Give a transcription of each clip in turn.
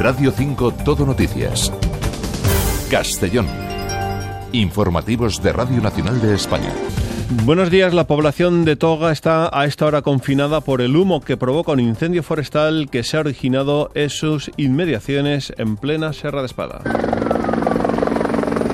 Radio 5 Todo Noticias. Castellón. Informativos de Radio Nacional de España. Buenos días. La población de Toga está a esta hora confinada por el humo que provoca un incendio forestal que se ha originado en sus inmediaciones en plena Serra de Espada.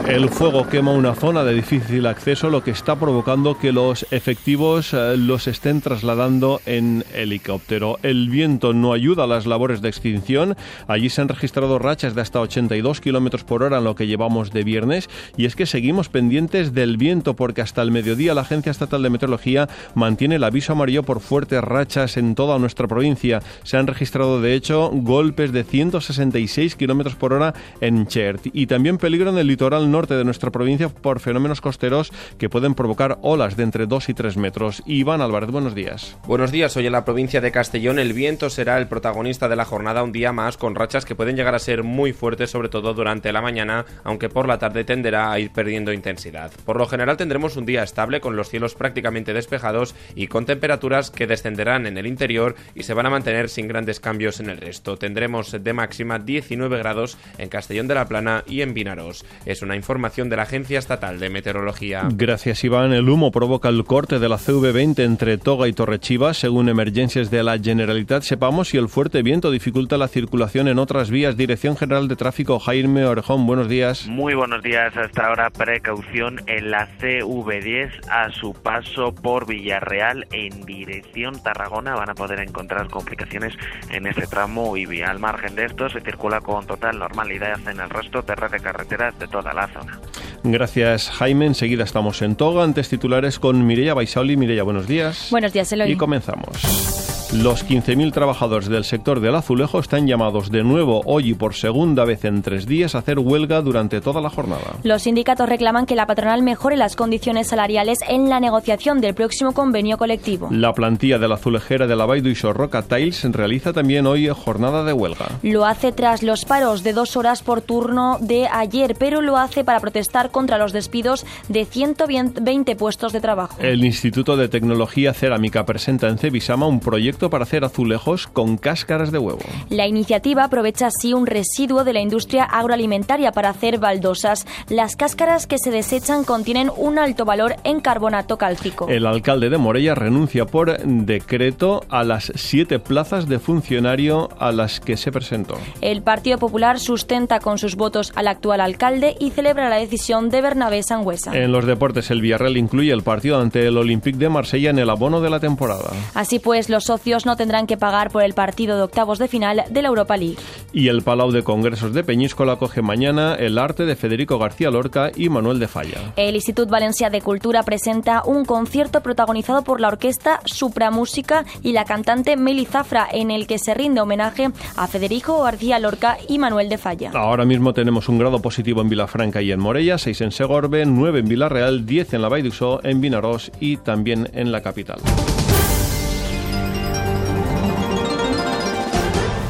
El fuego quema una zona de difícil acceso, lo que está provocando que los efectivos eh, los estén trasladando en helicóptero. El viento no ayuda a las labores de extinción. Allí se han registrado rachas de hasta 82 kilómetros por hora en lo que llevamos de viernes. Y es que seguimos pendientes del viento, porque hasta el mediodía la Agencia Estatal de Meteorología mantiene el aviso amarillo por fuertes rachas en toda nuestra provincia. Se han registrado, de hecho, golpes de 166 kilómetros por hora en Chert. Y también peligro en el litoral norte de nuestra provincia por fenómenos costeros que pueden provocar olas de entre 2 y 3 metros. Iván Álvarez, buenos días. Buenos días. Hoy en la provincia de Castellón el viento será el protagonista de la jornada un día más con rachas que pueden llegar a ser muy fuertes, sobre todo durante la mañana, aunque por la tarde tenderá a ir perdiendo intensidad. Por lo general tendremos un día estable con los cielos prácticamente despejados y con temperaturas que descenderán en el interior y se van a mantener sin grandes cambios en el resto. Tendremos de máxima 19 grados en Castellón de la Plana y en Vinaros. Es una información de la Agencia Estatal de Meteorología. Gracias, Iván. El humo provoca el corte de la CV20 entre Toga y Torrechiva. Según emergencias de la Generalitat, sepamos si el fuerte viento dificulta la circulación en otras vías. Dirección General de Tráfico, Jaime Orejón, buenos días. Muy buenos días. Hasta ahora, precaución en la CV10 a su paso por Villarreal en dirección Tarragona. Van a poder encontrar complicaciones en ese tramo y vía. Al margen de esto, se circula con total normalidad en el resto de red de carreteras de toda la zona. Gracias, Jaime. Enseguida estamos en Toga. Antes titulares con Mireia Baisauli. Mireia, buenos días. Buenos días, Eloy. Y comenzamos. Los 15.000 trabajadores del sector del azulejo están llamados de nuevo hoy y por segunda vez en tres días a hacer huelga durante toda la jornada. Los sindicatos reclaman que la patronal mejore las condiciones salariales en la negociación del próximo convenio colectivo. La plantilla de la azulejera de la Baidu y Sorroca Tiles realiza también hoy jornada de huelga. Lo hace tras los paros de dos horas por turno de ayer, pero lo hace para protestar contra los despidos de 120 puestos de trabajo. El Instituto de Tecnología Cerámica presenta en Cebisama un proyecto para hacer azulejos con cáscaras de huevo. La iniciativa aprovecha así un residuo de la industria agroalimentaria para hacer baldosas. Las cáscaras que se desechan contienen un alto valor en carbonato cálcico. El alcalde de Morella renuncia por decreto a las siete plazas de funcionario a las que se presentó. El Partido Popular sustenta con sus votos al actual alcalde y celebra la decisión de Bernabé Sangüesa. En los deportes, el Villarreal incluye el partido ante el Olympique de Marsella en el abono de la temporada. Así pues, los socios no tendrán que pagar por el partido de octavos de final de la Europa League. Y el Palau de Congresos de Peñíscola acoge mañana el arte de Federico García Lorca y Manuel de Falla. El Institut Valencia de Cultura presenta un concierto protagonizado por la orquesta Supramúsica y la cantante Meli Zafra, en el que se rinde homenaje a Federico García Lorca y Manuel de Falla. Ahora mismo tenemos un grado positivo en Vilafranca y en Morella, 6 en Segorbe, 9 en Villarreal, 10 en la Baidusó, en Vinarós y también en la capital.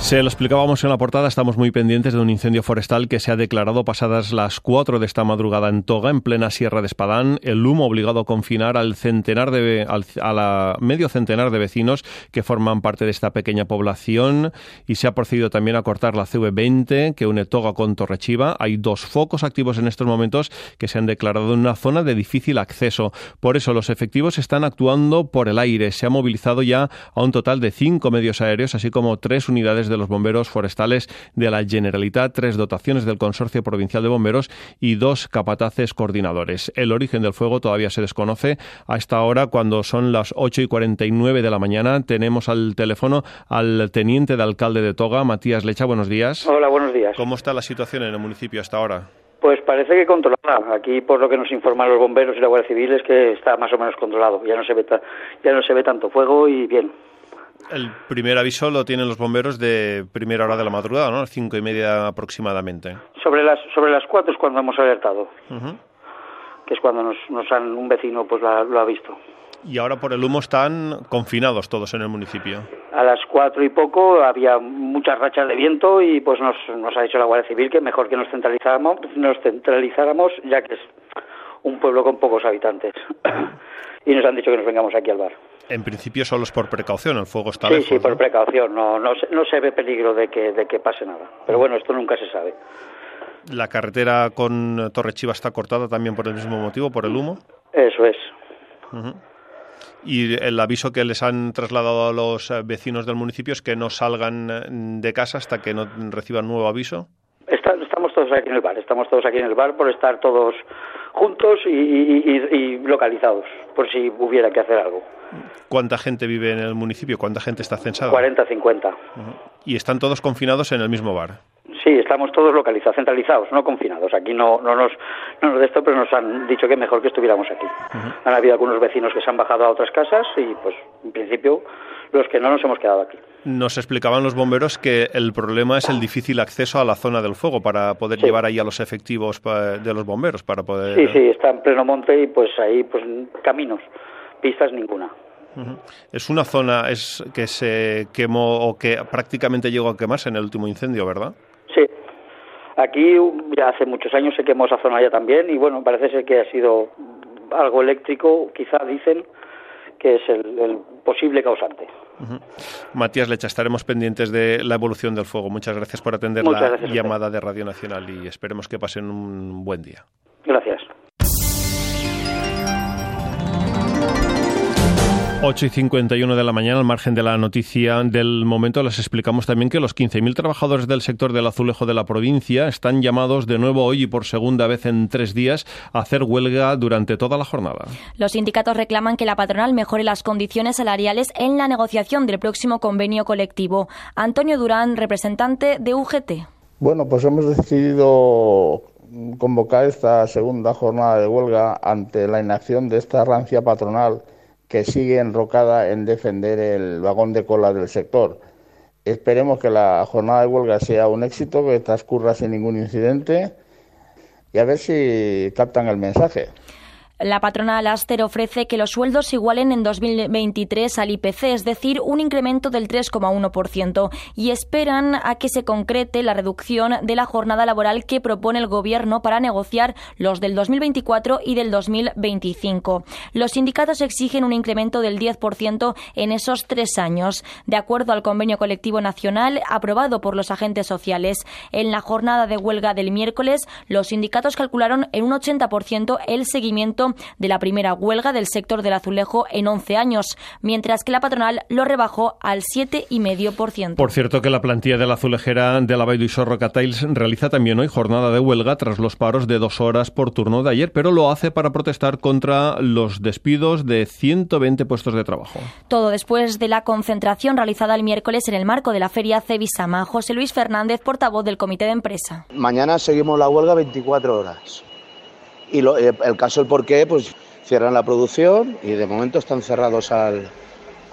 Se lo explicábamos en la portada, estamos muy pendientes de un incendio forestal que se ha declarado pasadas las 4 de esta madrugada en Toga, en plena Sierra de Espadán. El humo obligado a confinar al centenar de, al, a la medio centenar de vecinos que forman parte de esta pequeña población y se ha procedido también a cortar la CV20 que une Toga con Torrechiva. Hay dos focos activos en estos momentos que se han declarado en una zona de difícil acceso. Por eso los efectivos están actuando por el aire. Se ha movilizado ya a un total de cinco medios aéreos, así como tres unidades de los bomberos forestales de la Generalitat, tres dotaciones del Consorcio Provincial de Bomberos y dos capataces coordinadores. El origen del fuego todavía se desconoce. A esta hora, cuando son las 8 y 49 de la mañana, tenemos al teléfono al teniente de alcalde de Toga, Matías Lecha. Buenos días. Hola, buenos días. ¿Cómo está la situación en el municipio hasta ahora? Pues parece que controlada. Aquí, por lo que nos informan los bomberos y la Guardia Civil, es que está más o menos controlado. Ya no se ve, ya no se ve tanto fuego y bien. El primer aviso lo tienen los bomberos de primera hora de la madrugada, ¿no? Cinco y media aproximadamente. Sobre las sobre las cuatro es cuando hemos alertado, uh -huh. que es cuando nos, nos han un vecino pues la, lo ha visto. Y ahora por el humo están confinados todos en el municipio. A las cuatro y poco había muchas rachas de viento y pues nos, nos ha dicho la Guardia Civil que mejor que nos centralizáramos, nos centralizáramos ya que es un pueblo con pocos habitantes. y nos han dicho que nos vengamos aquí al bar. En principio solo es por precaución, el fuego está sí, lejos. Sí, por ¿no? precaución, no, no, se, no se ve peligro de que, de que pase nada. Pero bueno, esto nunca se sabe. La carretera con Torrechiva está cortada también por el mismo motivo, por el humo. Eso es. Uh -huh. Y el aviso que les han trasladado a los vecinos del municipio es que no salgan de casa hasta que no reciban nuevo aviso. Está, estamos todos aquí en el bar, estamos todos aquí en el bar por estar todos juntos y, y, y, y, localizados, por si hubiera que hacer algo. ¿Cuánta gente vive en el municipio? ¿Cuánta gente está censada? 40, 50. Uh -huh. ¿Y están todos confinados en el mismo bar? Sí, estamos todos localizados, centralizados, no confinados. Aquí no, no nos, no nos de esto, pero nos han dicho que mejor que estuviéramos aquí. Uh -huh. Han habido algunos vecinos que se han bajado a otras casas y, pues, en principio, los que no nos hemos quedado aquí. Nos explicaban los bomberos que el problema es el difícil acceso a la zona del fuego para poder sí. llevar ahí a los efectivos de los bomberos para poder. Sí, sí, está en pleno monte y pues ahí pues caminos, pistas ninguna. Uh -huh. Es una zona es que se quemó o que prácticamente llegó a quemarse en el último incendio, ¿verdad? Sí. Aquí ya hace muchos años se quemó esa zona ya también y bueno, parece ser que ha sido algo eléctrico, quizá dicen que es el, el posible causante. Uh -huh. Matías Lecha, estaremos pendientes de la evolución del fuego. Muchas gracias por atender Muchas la llamada de Radio Nacional y esperemos que pasen un buen día. Gracias. 8 y 51 de la mañana, al margen de la noticia del momento, les explicamos también que los 15.000 trabajadores del sector del azulejo de la provincia están llamados de nuevo hoy y por segunda vez en tres días a hacer huelga durante toda la jornada. Los sindicatos reclaman que la patronal mejore las condiciones salariales en la negociación del próximo convenio colectivo. Antonio Durán, representante de UGT. Bueno, pues hemos decidido convocar esta segunda jornada de huelga ante la inacción de esta rancia patronal que sigue enrocada en defender el vagón de cola del sector. Esperemos que la jornada de huelga sea un éxito, que transcurra sin ningún incidente y a ver si captan el mensaje. La patronal Aster ofrece que los sueldos igualen en 2023 al IPC, es decir, un incremento del 3,1%, y esperan a que se concrete la reducción de la jornada laboral que propone el Gobierno para negociar los del 2024 y del 2025. Los sindicatos exigen un incremento del 10% en esos tres años, de acuerdo al convenio colectivo nacional aprobado por los agentes sociales. En la jornada de huelga del miércoles, los sindicatos calcularon en un 80% el seguimiento de la primera huelga del sector del azulejo en 11 años, mientras que la patronal lo rebajó al 7,5%. Por cierto que la plantilla de la azulejera de la Baidusor Tiles realiza también hoy jornada de huelga tras los paros de dos horas por turno de ayer, pero lo hace para protestar contra los despidos de 120 puestos de trabajo. Todo después de la concentración realizada el miércoles en el marco de la feria Cevisama. José Luis Fernández, portavoz del comité de empresa. Mañana seguimos la huelga 24 horas. Y lo, el caso, el por qué, pues cierran la producción y de momento están cerrados al,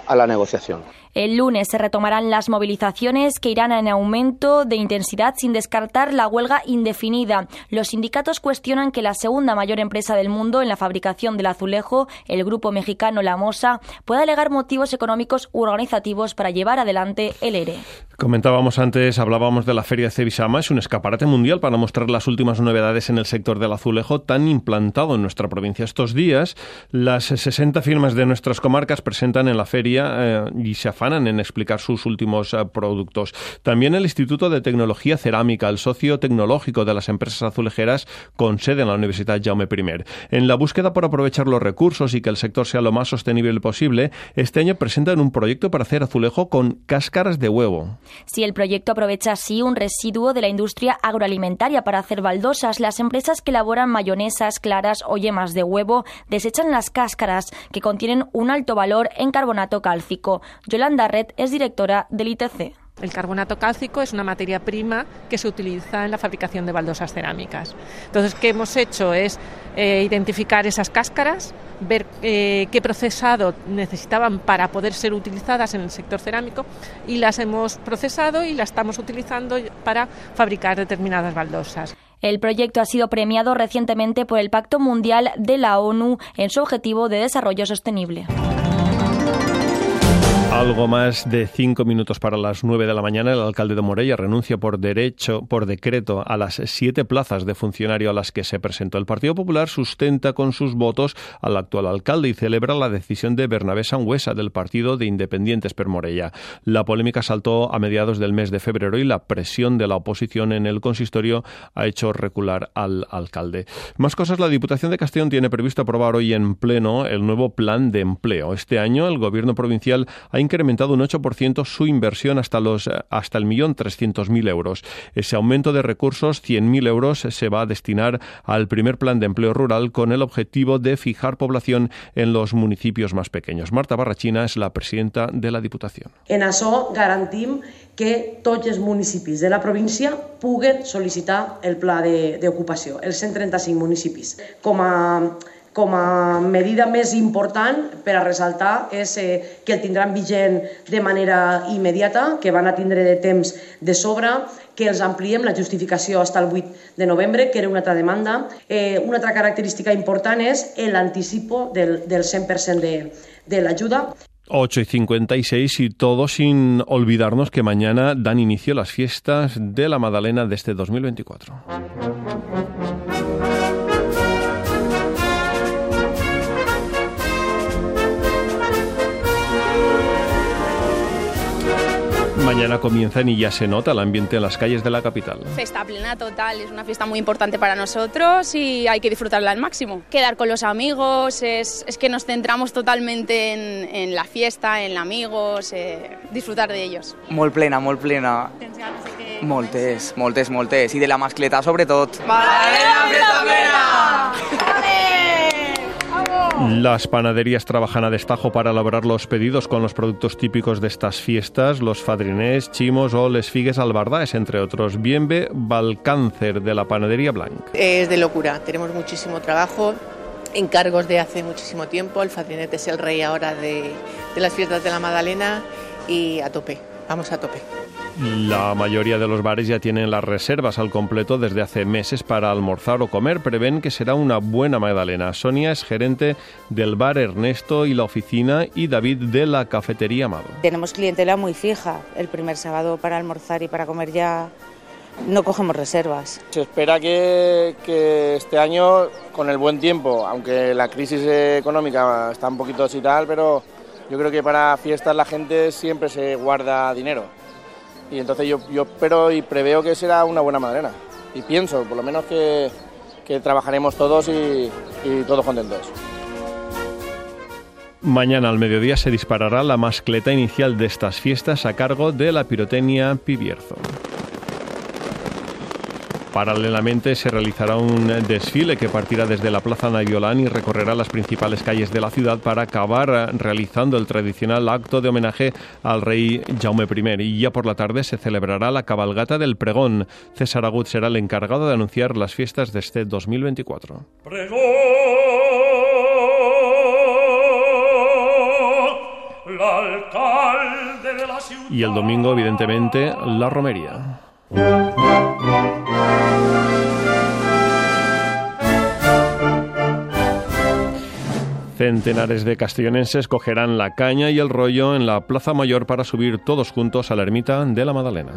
a la negociación. El lunes se retomarán las movilizaciones que irán en aumento de intensidad sin descartar la huelga indefinida. Los sindicatos cuestionan que la segunda mayor empresa del mundo en la fabricación del azulejo, el grupo mexicano La Mosa, pueda alegar motivos económicos u organizativos para llevar adelante el ERE. Comentábamos antes, hablábamos de la Feria Cevisama, es un escaparate mundial para mostrar las últimas novedades en el sector del azulejo tan implantado en nuestra provincia. Estos días, las 60 firmas de nuestras comarcas presentan en la feria eh, y se afanan en explicar sus últimos uh, productos. También el Instituto de Tecnología Cerámica, el socio tecnológico de las empresas azulejeras con sede en la Universidad Jaume I. En la búsqueda por aprovechar los recursos y que el sector sea lo más sostenible posible, este año presentan un proyecto para hacer azulejo con cáscaras de huevo. Si el proyecto aprovecha así un residuo de la industria agroalimentaria para hacer baldosas, las empresas que elaboran mayonesas, claras o yemas de huevo desechan las cáscaras que contienen un alto valor en carbonato cálcico. Yolanda Red es directora del ITC. El carbonato cálcico es una materia prima que se utiliza en la fabricación de baldosas cerámicas. Entonces, ¿qué hemos hecho? Es eh, identificar esas cáscaras, ver eh, qué procesado necesitaban para poder ser utilizadas en el sector cerámico y las hemos procesado y las estamos utilizando para fabricar determinadas baldosas. El proyecto ha sido premiado recientemente por el Pacto Mundial de la ONU en su objetivo de desarrollo sostenible. Algo más de cinco minutos para las nueve de la mañana, el alcalde de Morella renuncia por derecho, por decreto, a las siete plazas de funcionario a las que se presentó. El Partido Popular sustenta con sus votos al actual alcalde y celebra la decisión de Bernabé Sangüesa del Partido de Independientes per Morella. La polémica saltó a mediados del mes de febrero y la presión de la oposición en el consistorio ha hecho recular al alcalde. Más cosas, la Diputación de Castellón tiene previsto aprobar hoy en pleno el nuevo plan de empleo. Este año el gobierno provincial ha incrementado un 8% su inversión hasta los hasta el millón trescientos mil euros. Ese aumento de recursos, 100.000 euros, se va a destinar al primer plan de empleo rural con el objetivo de fijar población en los municipios más pequeños. Marta Barrachina es la presidenta de la Diputación. En això garantim que tots els municipis de la província puguen sol·licitar el pla d'ocupació, els 135 municipis. Com a medida més important per a ressaltar és eh, que el tindran vigent de manera immediata, que van a tindre de temps de sobre, que els ampliem la justificació fins al 8 de novembre, que era una altra demanda. Eh, una altra característica important és l'anticipo del, del 100% de, de l'ajuda. 8 y 56 y todo sin olvidarnos que mañana dan inicio las fiestas de la Madalena de este 2024. Mañana comienzan y ya se nota el ambiente en las calles de la capital. Festa plena total, es una fiesta muy importante para nosotros y hay que disfrutarla al máximo. Quedar con los amigos, es, es que nos centramos totalmente en, en, la fiesta, en amigos, eh, disfrutar de ells. Molt plena, molt plena. Moltes, moltes, moltes. I de la mascleta sobretot. Magdalena, festa plena! Las panaderías trabajan a destajo para elaborar los pedidos con los productos típicos de estas fiestas, los fadrinés, chimos o les figues albardaes, entre otros. Bienve Balcáncer de la Panadería Blanc. Es de locura, tenemos muchísimo trabajo, encargos de hace muchísimo tiempo, el fadrinete es el rey ahora de, de las fiestas de la Magdalena y a tope, vamos a tope. La mayoría de los bares ya tienen las reservas al completo desde hace meses para almorzar o comer. Prevén que será una buena Magdalena. Sonia es gerente del bar Ernesto y la oficina y David de la cafetería Amado. Tenemos clientela muy fija. El primer sábado para almorzar y para comer ya no cogemos reservas. Se espera que, que, este año, con el buen tiempo, aunque la crisis económica está un poquito así tal, pero yo creo que para fiestas la gente siempre se guarda dinero y entonces yo, yo espero y preveo que será una buena madrena. Y pienso, por lo menos, que, que trabajaremos todos y, y todos contentos. Mañana al mediodía se disparará la mascleta inicial de estas fiestas a cargo de la pirotecnia Pibierzo. Paralelamente se realizará un desfile que partirá desde la Plaza Naviolán y recorrerá las principales calles de la ciudad para acabar realizando el tradicional acto de homenaje al rey Jaume I. Y ya por la tarde se celebrará la cabalgata del pregón. César Agut será el encargado de anunciar las fiestas de este 2024. Pregón, la alcalde de la ciudad. Y el domingo, evidentemente, la romería. Centenares de castellonenses cogerán la caña y el rollo en la Plaza Mayor para subir todos juntos a la ermita de la Madalena.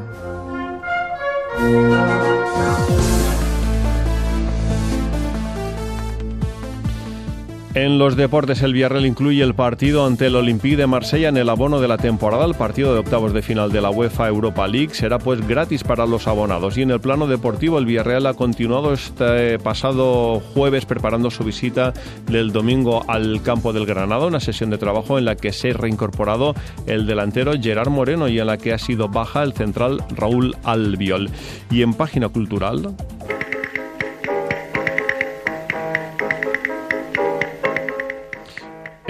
En los deportes, el Villarreal incluye el partido ante el Olympique de Marsella en el abono de la temporada. El partido de octavos de final de la UEFA Europa League será pues gratis para los abonados. Y en el plano deportivo, el Villarreal ha continuado este pasado jueves preparando su visita del domingo al campo del Granada, una sesión de trabajo en la que se ha reincorporado el delantero Gerard Moreno y en la que ha sido baja el central Raúl Albiol. Y en página cultural.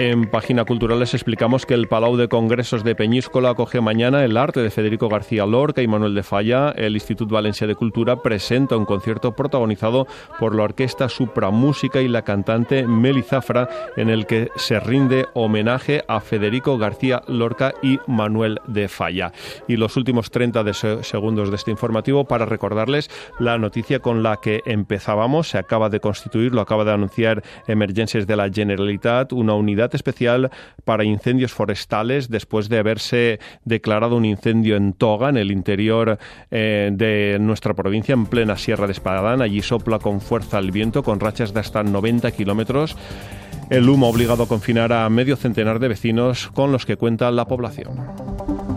En Página Cultural les explicamos que el Palau de Congresos de Peñíscola acoge mañana el arte de Federico García Lorca y Manuel de Falla. El Instituto Valencia de Cultura presenta un concierto protagonizado por la orquesta Supra Música y la cantante Meli Zafra, en el que se rinde homenaje a Federico García Lorca y Manuel de Falla. Y los últimos 30 de segundos de este informativo para recordarles la noticia con la que empezábamos. Se acaba de constituir, lo acaba de anunciar Emergencias de la Generalitat, una unidad especial para incendios forestales después de haberse declarado un incendio en Toga, en el interior eh, de nuestra provincia, en plena Sierra de Espadán. Allí sopla con fuerza el viento, con rachas de hasta 90 kilómetros. El humo ha obligado a confinar a medio centenar de vecinos con los que cuenta la población.